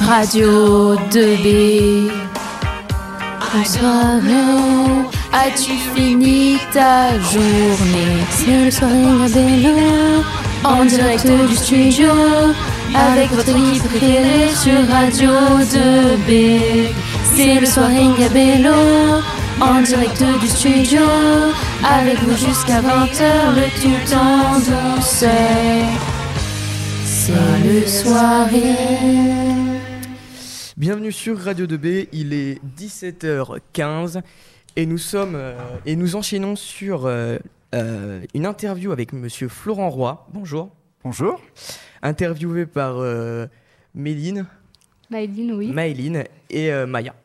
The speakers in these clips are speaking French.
Radio 2B. Bonsoir, as-tu fini ta journée? C'est le soirée Gabello, en direct du studio, avec votre équipe préférée sur Radio 2B. C'est le soirée Gabello, en direct du studio, avec vous jusqu'à 20h, le tout en douceur. C'est le soirée. Bienvenue sur Radio 2B, il est 17h15 et nous sommes euh, et nous enchaînons sur euh, euh, une interview avec monsieur Florent Roy. Bonjour. Bonjour. Interviewé par Méline. Maëline, oui. Maëline et Maya.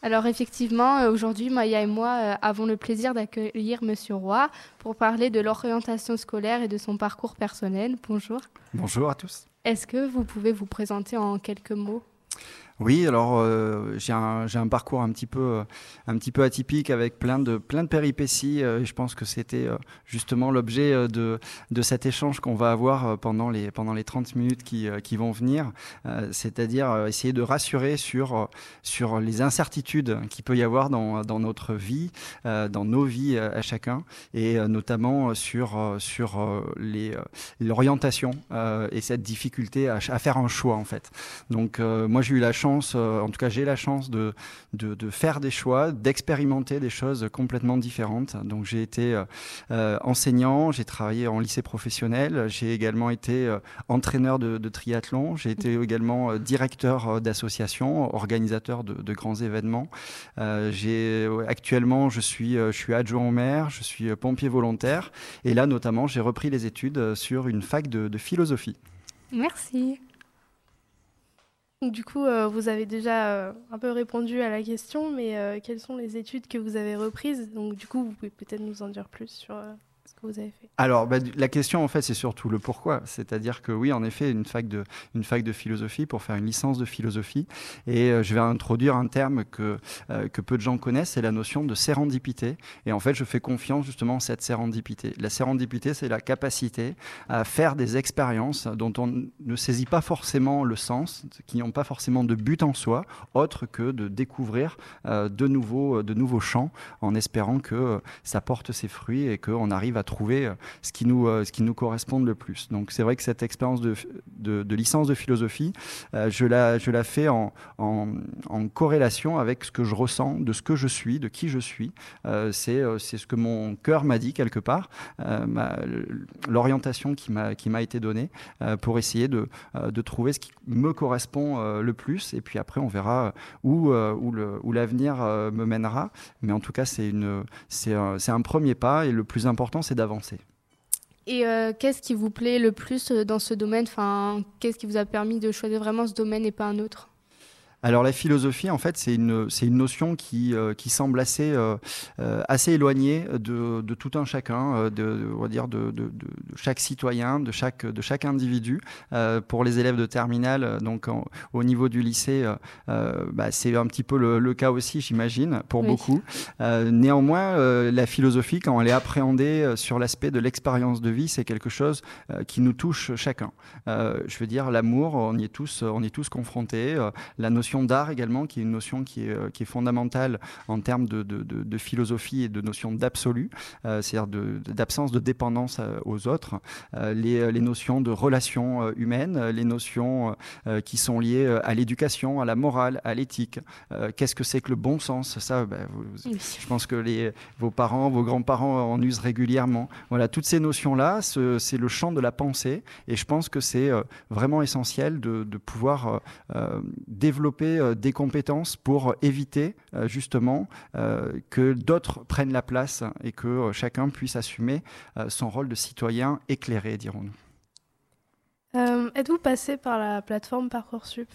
Alors effectivement, aujourd'hui, Maya et moi avons le plaisir d'accueillir Monsieur Roy pour parler de l'orientation scolaire et de son parcours personnel. Bonjour. Bonjour à tous. Est-ce que vous pouvez vous présenter en quelques mots? Oui, alors euh, j'ai un, parcours un petit, peu, un petit peu atypique avec plein de, péripéties. Euh, et je pense que c'était euh, justement l'objet de, cet échange qu'on va avoir pendant les, pendant les 30 minutes qui, vont venir. C'est-à-dire essayer de rassurer sur, les incertitudes qu'il peut y avoir dans, notre vie, dans nos vies à chacun, et notamment sur, sur l'orientation et cette difficulté à, à, faire un choix en fait. Donc moi j'ai eu la chance euh, en tout cas j'ai la chance de, faire des choix, d'expérimenter des choses complètement différentes. Donc j'ai été euh, euh, enseignant, j'ai travaillé en lycée professionnel, j'ai également été entraîneur de, triathlon, j'ai été également directeur d'association, organisateur de, grands événements. j'ai actuellement je suis, je suis adjoint au maire, je suis pompier volontaire et là notamment j'ai repris les études sur une fac de philosophie. Merci. Du coup, euh, vous avez déjà euh, un peu répondu à la question, mais euh, quelles sont les études que vous avez reprises? Donc, du coup, vous pouvez peut-être nous en dire plus sur vous avez fait Alors, bah, la question, en fait, c'est surtout le pourquoi. C'est-à-dire que oui, en effet, une fac, de, une de philosophie pour faire une licence de philosophie. Et euh, je vais introduire un terme que, euh, que peu de gens connaissent, c'est la notion de sérendipité. Et en fait, je fais confiance justement à cette sérendipité. La sérendipité, c'est la capacité à faire des expériences dont on ne saisit pas forcément le sens, qui n'ont pas forcément de but en soi, autre que de découvrir euh, de, nouveaux, de nouveaux champs en espérant que ça porte ses fruits et qu'on arrive à trouver euh, ce qui nous, euh, ce qui nous correspond le plus. Donc c'est vrai que cette expérience de, de, licence de philosophie, euh, je, la, je la fais en, en, corrélation avec ce que je ressens, de ce que je suis, de qui je suis. c'est ce que mon cœur m'a dit quelque part, l'orientation qui m'a été donnée pour essayer de, de trouver ce qui me correspond le plus. Et puis après, on verra où, où l'avenir me mènera. Mais en tout cas, c'est un, un premier pas. Et le plus important, c'est d'avancer. Et euh, qu'est-ce qui vous plaît le plus euh, dans ce domaine? Qu'est-ce qui vous a permis de choisir vraiment ce domaine et pas un autre? Alors la philosophie, en fait, c'est une, c'est une notion qui, euh, qui semble assez, euh, euh, assez éloignée de, de, tout un chacun, de, on va dire de, de, chaque citoyen, de chaque, de chaque individu. pour les élèves de terminale, donc au niveau du lycée, bah, c'est un petit peu le, cas aussi, j'imagine, pour beaucoup. néanmoins, la philosophie, quand elle est appréhendée sur l'aspect de l'expérience de vie, c'est quelque chose qui nous touche chacun. je veux dire, l'amour, on y est tous, on y est tous confrontés. la notion d'art également, qui est une notion qui est, euh, qui est fondamentale en termes de, de, philosophie et de notion d'absolu, euh, c'est-à-dire d'absence de, dépendance euh, aux autres, les, les, notions de relations humaines, les notions qui sont liées à l'éducation, à la morale, à l'éthique. Qu'est-ce que c'est que le bon sens? Ça, ben, je pense que les, vos parents, vos grands-parents en usent régulièrement. Voilà, toutes ces notions-là, c'est le champ de la pensée, et je pense que c'est vraiment essentiel de pouvoir développer euh, des compétences pour éviter euh, justement euh, que d'autres prennent la place et que chacun puisse assumer son rôle de citoyen éclairé, dirons-nous. Êtes-vous passé par la plateforme Parcoursup?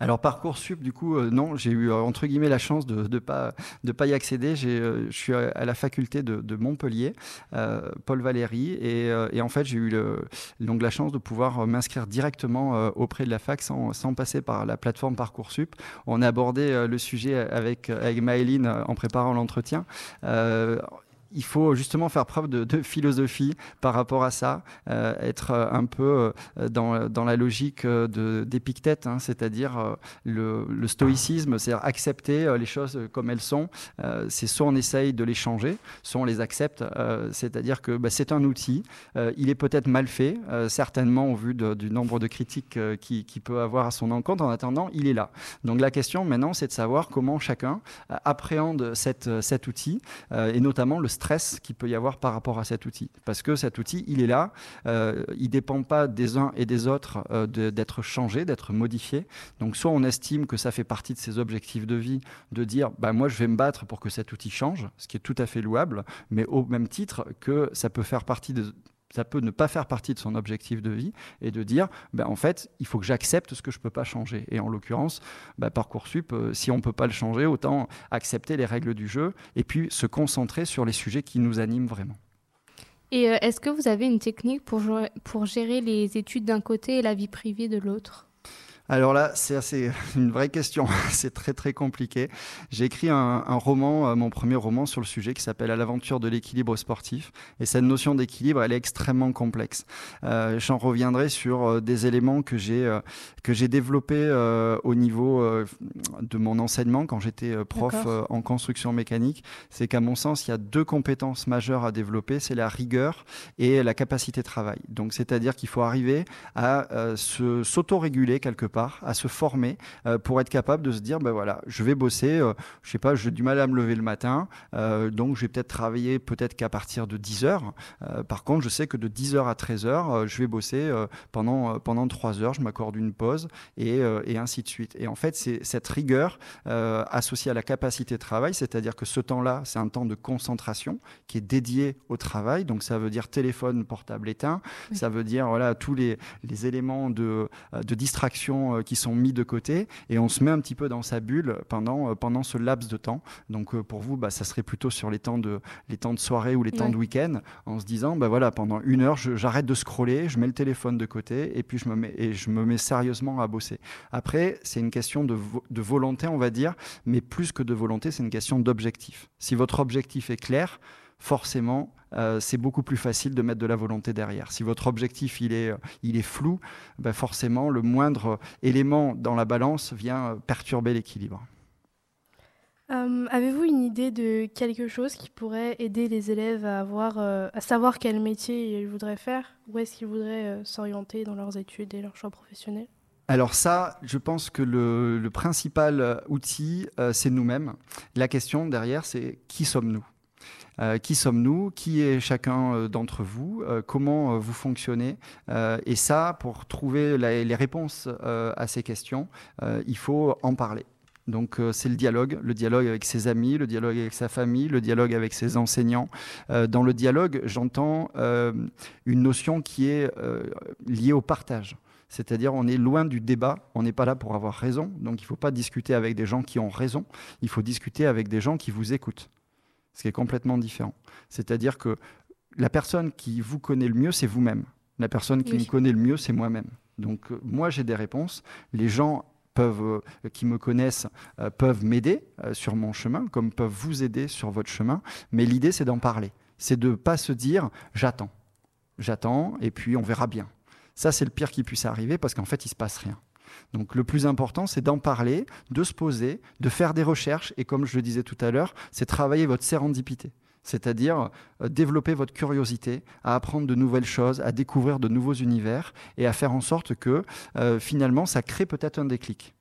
Alors Parcoursup, du coup, euh, non, j'ai eu euh, entre guillemets la chance de ne pas, y accéder. Euh, je suis à, la faculté de, Montpellier, Paul Valéry, et, en fait j'ai eu donc la chance de pouvoir m'inscrire directement auprès de la fac sans, sans, passer par la plateforme Parcoursup. On a abordé le sujet avec, avec Maëline en préparant l'entretien il faut justement faire preuve de, philosophie par rapport à ça, euh, être un peu dans, dans, la logique d'Épictète, hein, c'est-à-dire le, stoïcisme, c'est-à-dire accepter les choses comme elles sont. c'est soit on essaye de les changer, soit on les accepte. c'est-à-dire que bah, c'est un outil, il est peut-être mal fait, certainement au vu du nombre de critiques qu'il qui peut avoir à son encontre. En attendant, il est là. Donc la question maintenant, c'est de savoir comment chacun appréhende cette, cet outil euh, et notamment le stress qu'il peut y avoir par rapport à cet outil. Parce que cet outil, il est là, euh, il ne dépend pas des uns et des autres euh, d'être changé, d'être modifié. Donc soit on estime que ça fait partie de ses objectifs de vie, de dire bah, moi je vais me battre pour que cet outil change, ce qui est tout à fait louable, mais au même titre que ça peut faire partie de ça peut ne pas faire partie de son objectif de vie et de dire, ben, en fait, il faut que j'accepte ce que je ne peux pas changer. Et en l'occurrence, ben, Parcoursup, euh, si on ne peut pas le changer, autant accepter les règles du jeu et puis se concentrer sur les sujets qui nous animent vraiment. Et euh, est-ce que vous avez une technique pour, pour gérer les études d'un côté et la vie privée de l'autre? Alors là, c'est assez une vraie question. c'est très très compliqué. J'ai écrit un, roman, euh, mon premier roman sur le sujet, qui s'appelle À l'aventure de l'équilibre sportif. Et cette notion d'équilibre, elle est extrêmement complexe. Euh, J'en reviendrai sur euh, des éléments que j'ai que j'ai développés au niveau de mon enseignement quand j'étais prof en construction mécanique. C'est qu'à mon sens, il y a deux compétences majeures à développer. C'est la rigueur et la capacité de travail. Donc, c'est-à-dire qu'il faut arriver à se s'autoréguler quelque à se former euh, pour être capable de se dire, ben voilà, je vais bosser, euh, je sais pas, j'ai du mal à me lever le matin, euh, donc je vais peut-être travailler peut-être qu'à partir de 10 heures. par contre, je sais que de 10 heures à 13 heures, je vais bosser pendant, pendant 3 heures, je m'accorde une pause et, et, ainsi de suite. Et en fait, c'est cette rigueur associée à la capacité de travail, c'est-à-dire que ce temps-là, c'est un temps de concentration qui est dédié au travail. Donc ça veut dire téléphone portable éteint, ça veut dire voilà, tous les, les éléments de, de distraction euh, qui sont mis de côté et on se met un petit peu dans sa bulle pendant, euh, pendant ce laps de temps. Donc euh, pour vous, bah, ça serait plutôt sur les temps de, les temps de soirée ou les temps de week-end en se disant, bah, voilà, pendant une heure, j'arrête de scroller, je mets le téléphone de côté et puis je me mets, et je me mets sérieusement à bosser. Après, c'est une question de, de volonté, on va dire, mais plus que de volonté, c'est une question d'objectif. Si votre objectif est clair, forcément, euh, c'est beaucoup plus facile de mettre de la volonté derrière. Si votre objectif il est, euh, il est flou, ben forcément, le moindre élément dans la balance vient euh, perturber l'équilibre. Avez-vous une idée de quelque chose qui pourrait aider les élèves à, avoir, à savoir quel métier ils voudraient faire? Où est-ce qu'ils voudraient s'orienter dans leurs études et leurs choix professionnels? Alors ça, je pense que le principal outil, c'est nous-mêmes. La question derrière, c'est qui sommes-nous? Euh, qui sommes-nous? Qui est chacun euh, d'entre vous? Euh, Comment vous fonctionnez? Et ça, pour trouver les réponses à ces questions, il faut en parler. Donc c'est le dialogue, le dialogue avec ses amis, le dialogue avec sa famille, le dialogue avec ses enseignants. dans le dialogue, j'entends une notion qui est liée au partage. C'est-à-dire on est loin du débat, on n'est pas là pour avoir raison, donc il ne faut pas discuter avec des gens qui ont raison, il faut discuter avec des gens qui vous écoutent ce qui est complètement différent. C'est-à-dire que la personne qui vous connaît le mieux, c'est vous-même. La personne qui me connaît le mieux, c'est moi-même. Donc euh, moi, j'ai des réponses. Les gens peuvent, euh, qui me connaissent euh, peuvent m'aider sur mon chemin, comme peuvent vous aider sur votre chemin. Mais l'idée, c'est d'en parler. C'est de ne pas se dire j'attends. J'attends et puis on verra bien. Ça, c'est le pire qui puisse arriver parce qu'en fait, il ne se passe rien. Donc le plus important, c'est d'en parler, de se poser, de faire des recherches, et comme je le disais tout à l'heure, c'est travailler votre sérendipité c'est-à-dire euh, développer votre curiosité, à apprendre de nouvelles choses, à découvrir de nouveaux univers et à faire en sorte que euh, finalement ça crée peut-être un déclic.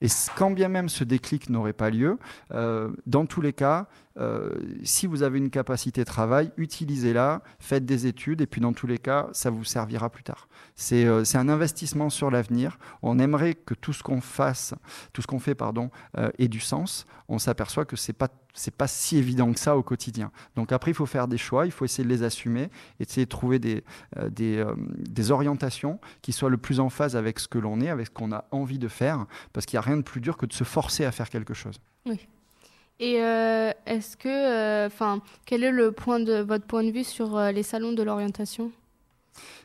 Et quand bien même ce déclic n'aurait pas lieu, euh, dans tous les cas, euh, si vous avez une capacité de travail, utilisez-la, faites des études, et puis dans tous les cas, ça vous servira plus tard. C'est euh, un investissement sur l'avenir. On aimerait que tout ce qu'on fasse, tout ce qu'on fait, pardon, ait du sens. On s'aperçoit que c'est pas pas si évident que ça au quotidien. Donc après, il faut faire des choix, il faut essayer de les assumer, essayer de trouver des, euh, des, euh, des, orientations qui soient le plus en phase avec ce que l'on est, avec ce qu'on a envie de faire, parce qu'il n'y a rien de plus dur que de se forcer à faire quelque chose. Oui. Et euh, est-ce que, enfin, quel est le point de votre point de vue sur les salons de l'orientation?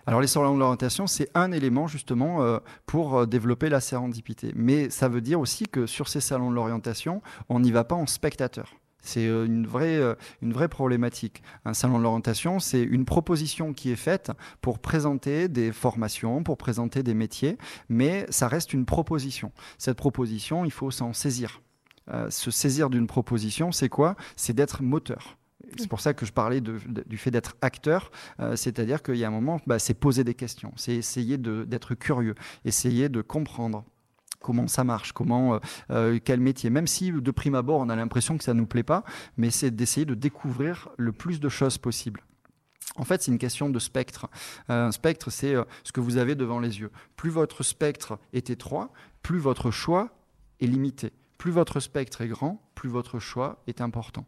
Alors les salons de l'orientation, c'est un élément justement euh, pour euh, développer la sérendipité. Mais ça veut dire aussi que sur ces salons de l'orientation, on n'y va pas en spectateur. C'est euh, une vraie, euh, une vraie problématique. Un salon de l'orientation, c'est une proposition qui est faite pour présenter des formations, pour présenter des métiers, mais ça reste une proposition. Cette proposition, il faut s'en saisir. Euh, se saisir d'une proposition, c'est quoi? C'est d'être moteur. C'est pour ça que je parlais du fait d'être acteur, c'est-à-dire qu'il y a un moment, bah, c'est poser des questions, c'est essayer d'être curieux, essayer de comprendre comment ça marche, comment, euh, euh, quel métier. Même si de prime abord on a l'impression que ça ne nous plaît pas, mais c'est d'essayer de découvrir le plus de choses possible. En fait, c'est une question de spectre. Euh, un spectre, c'est ce que vous avez devant les yeux. Plus votre spectre est étroit, plus votre choix est limité. Plus votre spectre est grand, plus votre choix est important.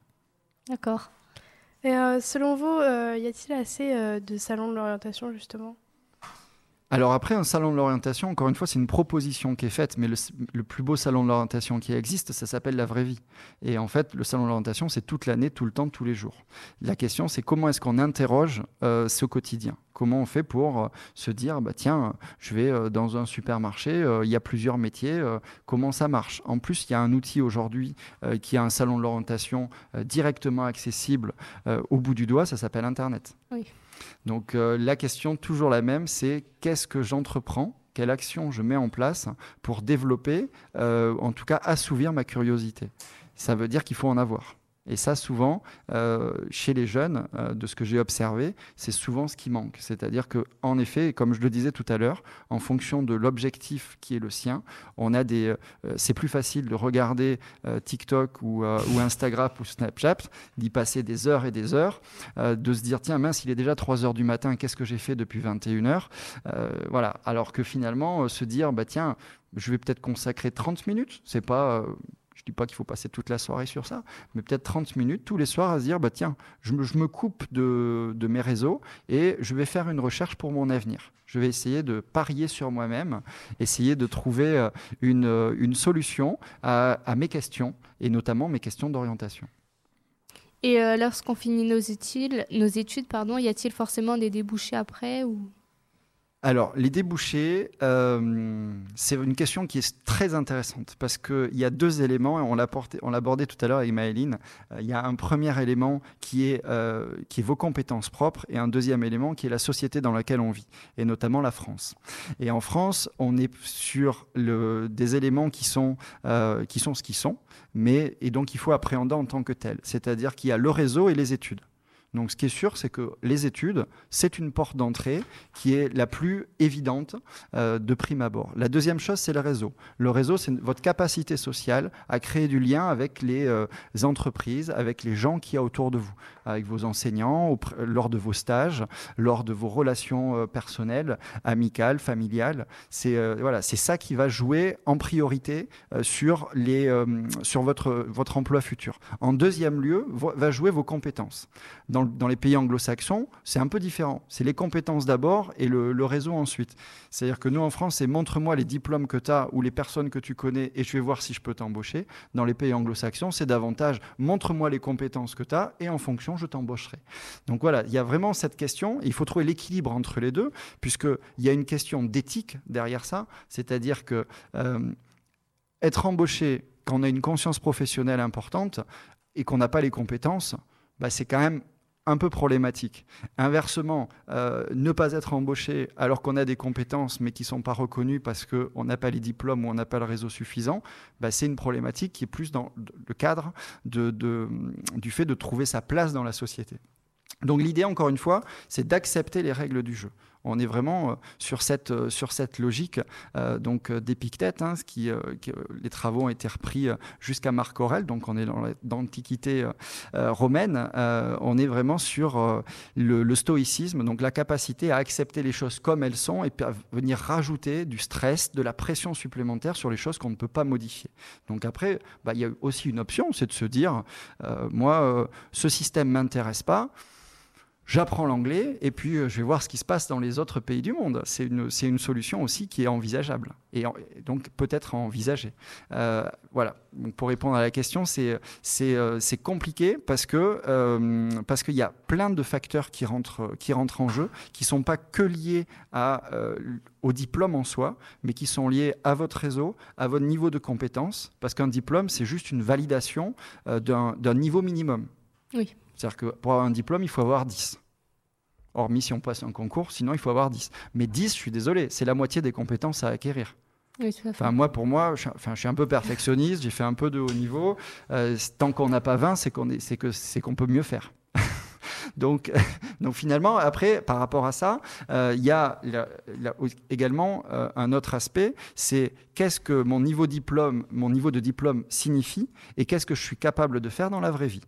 D'accord. Et selon vous, y a-t-il assez de salons de l'orientation justement? Alors après, un salon de l'orientation, encore une fois, c'est une proposition qui est faite, mais le, plus beau salon de l'orientation qui existe, ça s'appelle la vraie vie. Et en fait, le salon de l'orientation, c'est toute l'année, tout le temps, tous les jours. La question, c'est comment est-ce qu'on interroge euh, ce quotidien? Comment on fait pour euh, se dire, bah, tiens, je vais euh, dans un supermarché, il y a plusieurs métiers, comment ça marche? En plus, il y a un outil aujourd'hui qui a un salon de l'orientation directement accessible au bout du doigt, ça s'appelle Internet. Oui. Donc euh, la question toujours la même, c'est qu'est-ce que j'entreprends? Quelle action je mets en place pour développer, euh, en tout cas assouvir ma curiosité? Ça veut dire qu'il faut en avoir. Et ça, souvent, euh, chez les jeunes, euh, de ce que j'ai observé, c'est souvent ce qui manque. C'est-à-dire que, en effet, comme je le disais tout à l'heure, en fonction de l'objectif qui est le sien, on a des. Euh, c'est plus facile de regarder TikTok ou, ou, Instagram ou Snapchat, d'y passer des heures et des heures, de se dire tiens mince, il est déjà 3 heures du matin, qu'est-ce que j'ai fait depuis 21 heures? Voilà. Alors que finalement, se dire bah tiens, je vais peut-être consacrer 30 minutes, c'est pas je dis pas qu'il faut passer toute la soirée sur ça, mais peut-être 30 minutes tous les soirs à se dire, bah tiens, je me, coupe de, mes réseaux et je vais faire une recherche pour mon avenir. Je vais essayer de parier sur moi-même, essayer de trouver euh, euh, une, solution à, mes questions, et notamment mes questions d'orientation. Et euh, lorsqu'on finit nos études, nos études pardon, y a-t-il forcément des débouchés après ou... Alors, les débouchés, euh, c'est une question qui est très intéressante parce qu'il y a deux éléments, et on l'a abordé tout à l'heure avec Maëline. Euh, il y a un premier élément qui est, euh, qui est vos compétences propres et un deuxième élément qui est la société dans laquelle on vit, et notamment la France. Et en France, on est sur le, des éléments qui sont, qui sont ce qu'ils sont, mais, et donc il faut appréhender en tant que tel. C'est-à-dire qu'il y a le réseau et les études. Donc ce qui est sûr, c'est que les études, c'est une porte d'entrée qui est la plus évidente euh, de prime abord. La deuxième chose, c'est le réseau. Le réseau, c'est votre capacité sociale à créer du lien avec les euh, entreprises, avec les gens qui y a autour de vous, avec vos enseignants, lors de vos stages, lors de vos relations euh, personnelles, amicales, familiales. C'est voilà, ça qui va jouer en priorité sur, les, sur votre, votre emploi futur. En deuxième lieu, va jouer vos compétences. Dans, les pays anglo-saxons, c'est un peu différent. C'est les compétences d'abord et le, réseau ensuite. C'est-à-dire que nous, en France, c'est montre-moi les diplômes que tu as ou les personnes que tu connais et je vais voir si je peux t'embaucher. Dans les pays anglo-saxons, c'est davantage montre-moi les compétences que tu as et en fonction, je t'embaucherai. Donc voilà, il y a vraiment cette question. Il faut trouver l'équilibre entre les deux, puisqu'il y a une question d'éthique derrière ça. C'est-à-dire que euh, être embauché quand on a une conscience professionnelle importante et qu'on n'a pas les compétences, bah, c'est quand même un peu problématique. Inversement, euh, ne pas être embauché alors qu'on a des compétences mais qui ne sont pas reconnues parce qu'on n'a pas les diplômes ou on n'a pas le réseau suffisant, bah, c'est une problématique qui est plus dans le cadre du fait de trouver sa place dans la société. Donc l'idée, encore une fois, c'est d'accepter les règles du jeu on est vraiment euh, sur cette, euh, sur cette logique euh, donc d'Épictète, hein, les travaux ont été repris jusqu'à Marc Aurèle, donc on est dans l'Antiquité romaine, on est vraiment sur le, stoïcisme, donc la capacité à accepter les choses comme elles sont et à venir rajouter du stress, de la pression supplémentaire sur les choses qu'on ne peut pas modifier. Donc après, bah, il y a aussi une option, c'est de se dire, moi, ce système m'intéresse pas j'apprends l'anglais et puis euh, je vais voir ce qui se passe dans les autres pays du monde. C'est une, solution aussi qui est envisageable et donc peut-être envisagée. Euh, voilà. Donc, pour répondre à la question, c'est, euh, compliqué parce qu'il y a plein de facteurs qui rentrent qui rentrent en jeu, qui sont pas que liés au diplôme en soi, mais qui sont liés à votre réseau, à votre niveau de compétence, parce qu'un diplôme c'est juste une validation d'un niveau minimum. Oui. C'est-à-dire que pour avoir un diplôme, il faut avoir 10. Hormis si on passe un concours, sinon il faut avoir 10. Mais 10, je suis désolé, c'est la moitié des compétences à acquérir. Oui, tout à fait. Enfin, moi, pour moi, je, suis- enfin, je suis un peu perfectionniste, j'ai fait un peu de haut niveau. Euh, tant qu'on n'a pas 20, c'est qu'on est, c'est que, c'est qu'on peut mieux faire. donc, donc finalement, après, par rapport à ça, euh, il y a également euh, un autre aspect, c'est qu'est-ce que mon niveau, diplôme, mon niveau de diplôme signifie et qu'est-ce que je suis capable de faire dans la vraie vie.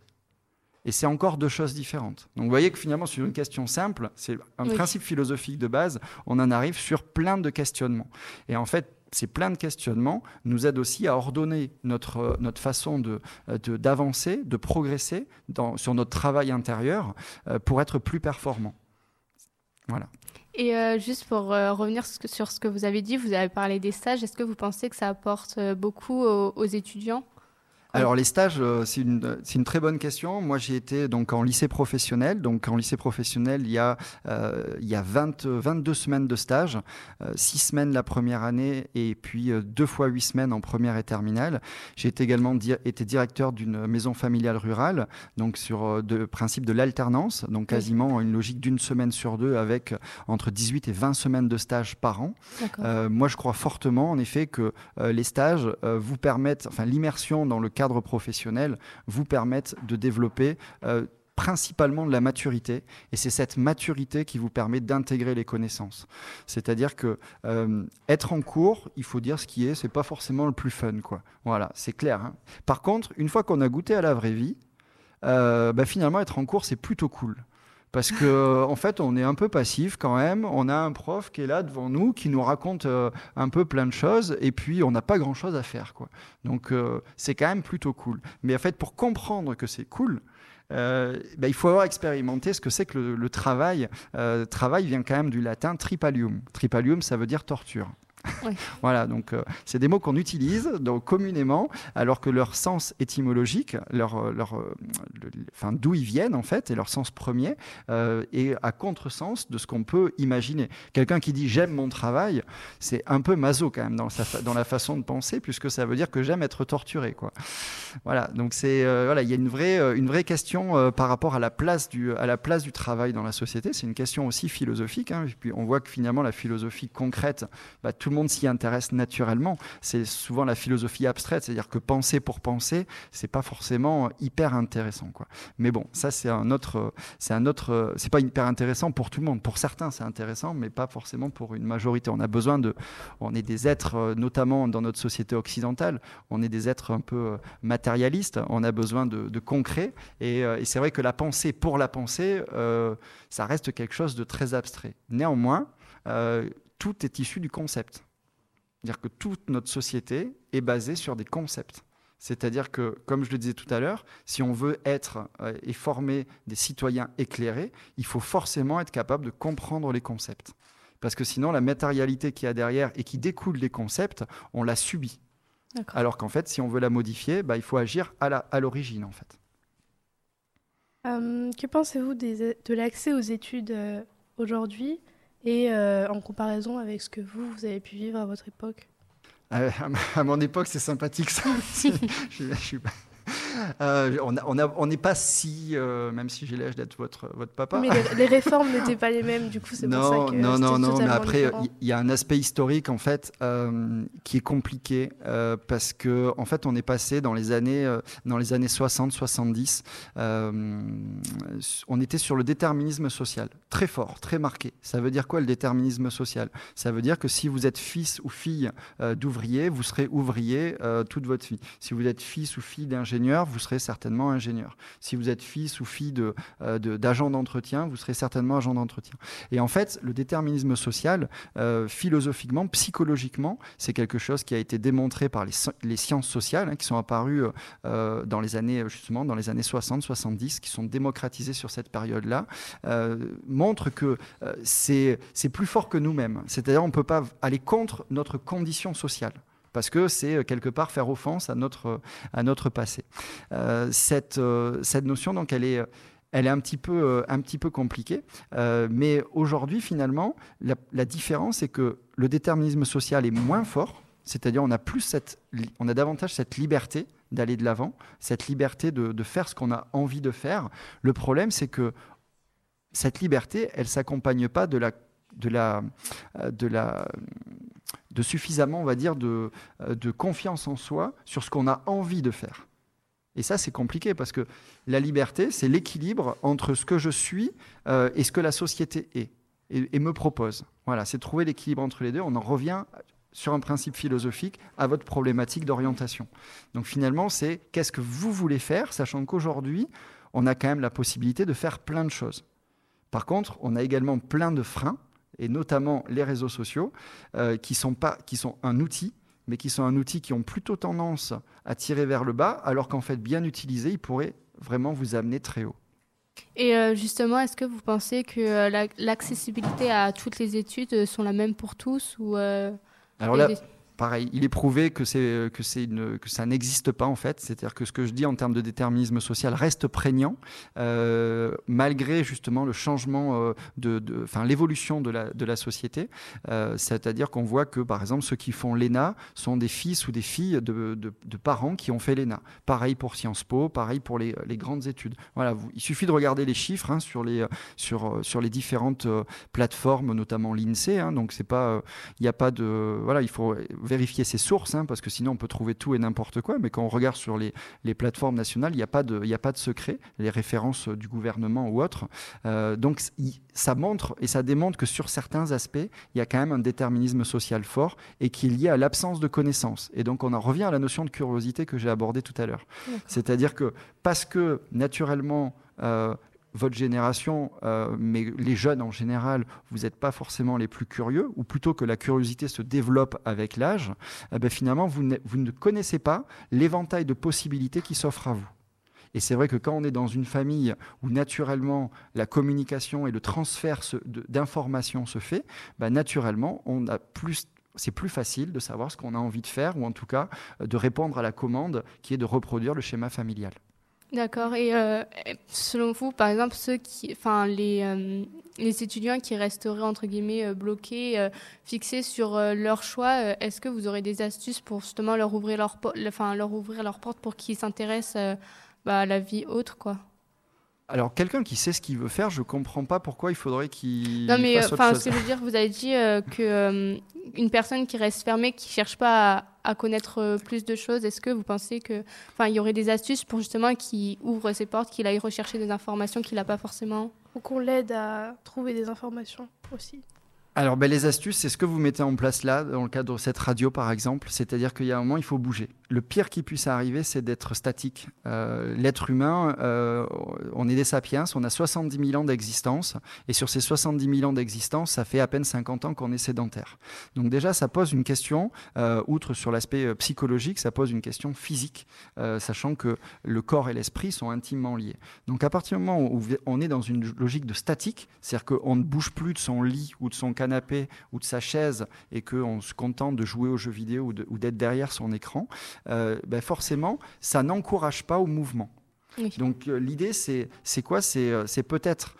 Et c'est encore deux choses différentes. Donc vous voyez que finalement, sur une question simple, c'est un Oui. principe philosophique de base, on en arrive sur plein de questionnements. Et en fait, ces plein de questionnements nous aident aussi à ordonner notre, euh, notre façon de, euh, de- d'avancer, de, progresser dans, sur notre travail intérieur euh, pour être plus performant. Voilà. Et euh, juste pour euh, revenir sur ce que vous avez dit, vous avez parlé des stages. Est-ce que vous pensez que ça apporte beaucoup aux, aux étudiants? Alors les stages, euh, c'est une, très bonne question. Moi j'ai été donc en lycée professionnel. Donc en lycée professionnel, il y a, euh, il y a 20, 22 semaines de stage, 6 semaines la première année et puis euh, deux fois 8 semaines en première et terminale. J'ai également di- été directeur d'une maison familiale rurale, donc sur le principe de l'alternance, donc quasiment une logique d'une semaine sur deux avec euh, entre 18 et 20 semaines de stage par an. Euh, moi, je crois fortement, en effet, que euh, les stages euh, vous permettent, enfin, l'immersion dans le cadre professionnel vous permettent de développer euh, principalement de la maturité, et c'est cette maturité qui vous permet d'intégrer les connaissances. C'est-à-dire que euh, être en cours, il faut dire ce qui est, c'est pas forcément le plus fun, quoi. Voilà, c'est clair. hein. Par contre, une fois qu'on a goûté à la vraie vie, euh, bah, finalement, être en cours, c'est plutôt cool. Parce que en fait, on est un peu passif quand même. On a un prof qui est là devant nous, qui nous raconte euh, un peu plein de choses, et puis on n'a pas grand-chose à faire, quoi. Donc euh, c'est quand même plutôt cool. Mais en fait, pour comprendre que c'est cool, euh, ben, il faut avoir expérimenté ce que c'est que le, le travail. Euh, travail vient quand même du latin tripalium. Tripalium, ça veut dire torture. Voilà, donc euh, c'est des mots qu'on utilise communément, alors que leur sens étymologique, leur, euh, leur, euh, d'où ils viennent en fait, et leur sens premier, est à contresens de ce qu'on peut imaginer. Quelqu'un qui dit j'aime mon travail, c'est un peu maso quand même dans, la façon de penser, puisque ça veut dire que j'aime être torturé. Quoi. Voilà, donc c'est voilà, il y a une vraie, une vraie question par rapport à la place du, à la place du travail dans la société. C'est une question aussi philosophique. hein. Et puis on voit que finalement la philosophie concrète, bah, tout le monde s'y intéresse naturellement. C'est souvent la philosophie abstraite, c'est-à-dire que penser pour penser, c'est pas forcément hyper intéressant. Mais bon, ça c'est un autre, c'est un autre, c'est pas hyper intéressant pour tout le monde. Pour certains, c'est intéressant, mais pas forcément pour une majorité. On a besoin de, on est des êtres, euh, notamment dans notre société occidentale, on est des êtres un peu euh, matérialistes. On a besoin de, de concret, et, euh, et c'est vrai que la pensée pour la pensée, ça reste quelque chose de très abstrait. Néanmoins, tout est issu du concept. C'est-à-dire que toute notre société est basée sur des concepts. C'est-à-dire que, comme je le disais tout à l'heure, si on veut être euh, et former des citoyens éclairés, il faut forcément être capable de comprendre les concepts. Parce que sinon, la matérialité qu'il y a derrière et qui découle des concepts, on la subit. Alors qu'en fait, si on veut la modifier, bah, il faut agir à l'origine, en fait. Euh, que pensez-vous de l'accès aux études euh, aujourd'hui? Et euh, en comparaison avec ce que vous, vous avez pu vivre à votre époque? Euh, à mon époque, c'est sympathique ça. Je- je suis pas- Euh, on a- on n'est pas si, euh, même si j'ai l'âge d'être votre, votre papa. Mais les, les réformes n'étaient pas les mêmes, du coup, c'est pour ça que non, non, non, mais après, il y, a un aspect historique, en fait, euh, qui est compliqué, parce que, en fait, on est passé dans les années, dans les années 60, 70, euh, on était sur le déterminisme social, très fort, très marqué. Ça veut dire quoi, le déterminisme social? Ça veut dire que si vous êtes fils ou fille d'ouvrier, vous serez ouvrier toute votre vie. Si vous êtes fils ou fille d'ingénieur, vous serez certainement ingénieur. Si vous êtes fils ou fille de, d'agent d'entretien, vous serez certainement agent d'entretien. Et en fait, le déterminisme social, philosophiquement, psychologiquement, c'est quelque chose qui a été démontré par les, sciences sociales, hein, qui sont apparues dans les années, justement, dans les années 60, 70, qui sont démocratisées sur cette période-là, montrent que c'est plus fort que nous-mêmes. C'est-à-dire, on ne peut pas aller contre notre condition sociale parce que c'est euh, quelque part faire offense à notre, à notre passé. Euh, cette, euh, cette notion, donc, elle est elle est un petit peu, un petit peu compliquée. mais aujourd'hui, finalement, la, différence, c'est que le déterminisme social est moins fort, c'est-à-dire on a, plus cette, on a davantage cette liberté d'aller de l'avant, cette liberté de, de, faire ce qu'on a envie de faire. Le problème, c'est que cette liberté, elle ne s'accompagne pas de la, de la, de la de suffisamment, on va dire, de, euh, de confiance en soi sur ce qu'on a envie de faire. Et ça, c'est compliqué parce que la liberté, c'est l'équilibre entre ce que je suis euh, et ce que la société est et, me propose. Voilà, c'est trouver l'équilibre entre les deux. On en revient sur un principe philosophique à votre problématique d'orientation. Donc finalement, c'est qu'est-ce que vous voulez faire, sachant qu'aujourd'hui, on a quand même la possibilité de faire plein de choses. Par contre, on a également plein de freins et notamment les réseaux sociaux, euh, qui, sont pas, qui sont un outil, mais qui sont un outil qui ont plutôt tendance à tirer vers le bas, alors qu'en fait, bien utilisé, ils pourraient vraiment vous amener très haut. Et euh, justement, est-ce que vous pensez que euh, l'accessibilité à toutes les études sont la même pour tous ou Alors là, pareil, il est prouvé que, ça n'existe pas en fait. C'est-à-dire que ce que je dis en termes de déterminisme social reste prégnant, euh, malgré justement le changement, euh, de, enfin, l'évolution de la, de société. Euh, c'est-à-dire qu'on voit que par exemple ceux qui font l'ENA sont des fils ou des filles de, parents qui ont fait l'ENA. Pareil pour Sciences Po, pareil pour les, grandes études. Voilà, il suffit de regarder les chiffres hein, sur, les, sur, sur les différentes plateformes, notamment l'INSEE. Hein, donc c'est pas, il n'y a pas de, voilà, il faut vérifier ses sources, hein, parce que sinon on peut trouver tout et n'importe quoi. Mais quand on regarde sur les, les plateformes nationales, il n'y a, pas de, a pas de secret, les références du gouvernement ou autres. Euh, donc ça montre et ça démontre que sur certains aspects, il y a quand même un déterminisme social fort et qui est lié à l'absence de connaissances. Et donc on en revient à la notion de curiosité que j'ai abordée tout à l'heure. C'est-à-dire que parce que naturellement, euh, votre génération, euh, mais les jeunes en général, vous n'êtes pas forcément les plus curieux, ou plutôt que la curiosité se développe avec l'âge, eh ben finalement, vous ne, connaissez pas l'éventail de possibilités qui s'offrent à vous. Et c'est vrai que quand on est dans une famille où naturellement la communication et le transfert d'informations se fait, bah naturellement, on plus c'est plus facile de savoir ce qu'on a envie de faire, ou en tout cas de répondre à la commande qui est de reproduire le schéma familial. D'accord. Et euh, selon vous, par exemple, ceux qui, enfin, les, euh, les étudiants qui resteraient entre guillemets euh, bloqués, fixés sur leur choix, est-ce que vous aurez des astuces pour justement leur ouvrir leur, enfin, leur ouvrir leur porte pour qu'ils s'intéressent bah, à la vie autre, quoi? Alors, quelqu'un qui sait ce qu'il veut faire, je comprends pas pourquoi il faudrait qu'il. Non, mais enfin, ce que je veux dire, vous avez dit qu'une que une personne qui reste fermée, qui cherche pas à à connaître euh, plus de choses Est-ce que vous pensez que, enfin, il y aurait des astuces pour justement qu'il ouvre ses portes, qu'il aille rechercher des informations qu'il n'a pas forcément? Ou qu'on l'aide à trouver des informations aussi alors, ben, les astuces, c'est ce que vous mettez en place là, dans le cadre de cette radio, par exemple. C'est-à-dire qu'il y a un moment, il faut bouger. Le pire qui puisse arriver, c'est d'être statique. Euh, l'être humain, euh, on est des sapiens, on a 70 000 ans d'existence. Et sur ces 70 000 ans d'existence, ça fait à peine 50 ans qu'on est sédentaire. Donc déjà, ça pose une question, euh, outre sur l'aspect psychologique, ça pose une question physique, sachant que le corps et l'esprit sont intimement liés. Donc à partir du moment où on est dans une logique de statique, c'est-à-dire qu'on ne bouge plus de son lit ou de son canapé, canapé ou de sa chaise et qu'on se contente de jouer aux jeux vidéo ou d'être derrière son écran, euh, ben forcément, ça n'encourage pas au mouvement. Donc euh, l'idée, c'est quoi? C'est euh, peut-être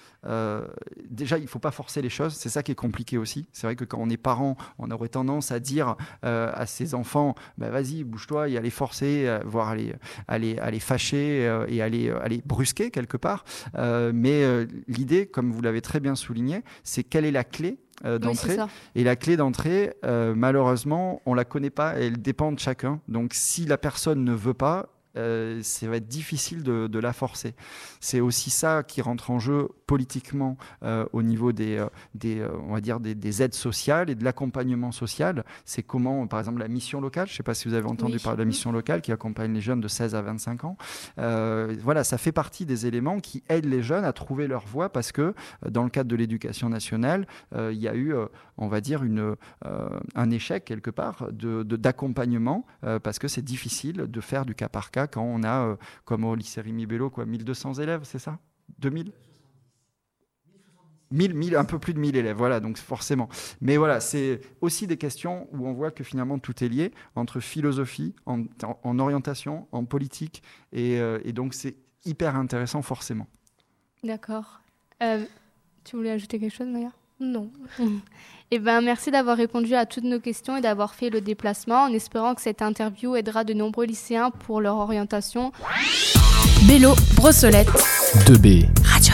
déjà, il ne faut pas forcer les choses. C'est ça qui est compliqué aussi. C'est vrai que quand on est parent, on aurait tendance à dire à ses enfants bah, Vas-y, bouge-toi, et à les forcer, voire à les, à les, à les fâcher et à les, à les brusquer quelque part. mais l'idée, comme vous l'avez très bien souligné, c'est quelle est la clé euh, d'entrée. et la clé d'entrée, euh, malheureusement, on la connaît pas, elle dépend de chacun. Donc si la personne ne veut pas, euh, ça va être difficile de, de la forcer. C'est aussi ça qui rentre en jeu politiquement euh, au niveau des, euh, des on va dire des, des, aides sociales et de l'accompagnement social. C'est comment, par exemple, la mission locale. Je ne sais pas si vous avez entendu Oui. parler de la mission locale qui accompagne les jeunes de 16 à 25 ans. Euh, voilà, ça fait partie des éléments qui aident les jeunes à trouver leur voie parce que euh, dans le cadre de l'éducation nationale, euh, il y a eu, euh, on va dire, une, euh, un échec quelque part de- de- d'accompagnement euh, parce que c'est difficile de faire du cas par cas quand on a, euh, comme au lycée Rémi Bello, quoi, 1200 élèves, c'est ça? 2000 1000, 1000, un peu plus de 1000 élèves, voilà, donc forcément. Mais voilà, c'est aussi des questions où on voit que finalement tout est lié entre philosophie, en, en- en orientation, en politique, et, euh, et donc c'est hyper intéressant forcément. D'accord. Euh, tu voulais ajouter quelque chose, Maya Non. Eh ben, merci d'avoir répondu à toutes nos questions et d'avoir fait le déplacement en espérant que cette interview aidera de nombreux lycéens pour leur orientation. Bélo, Brossolette. 2B. Radio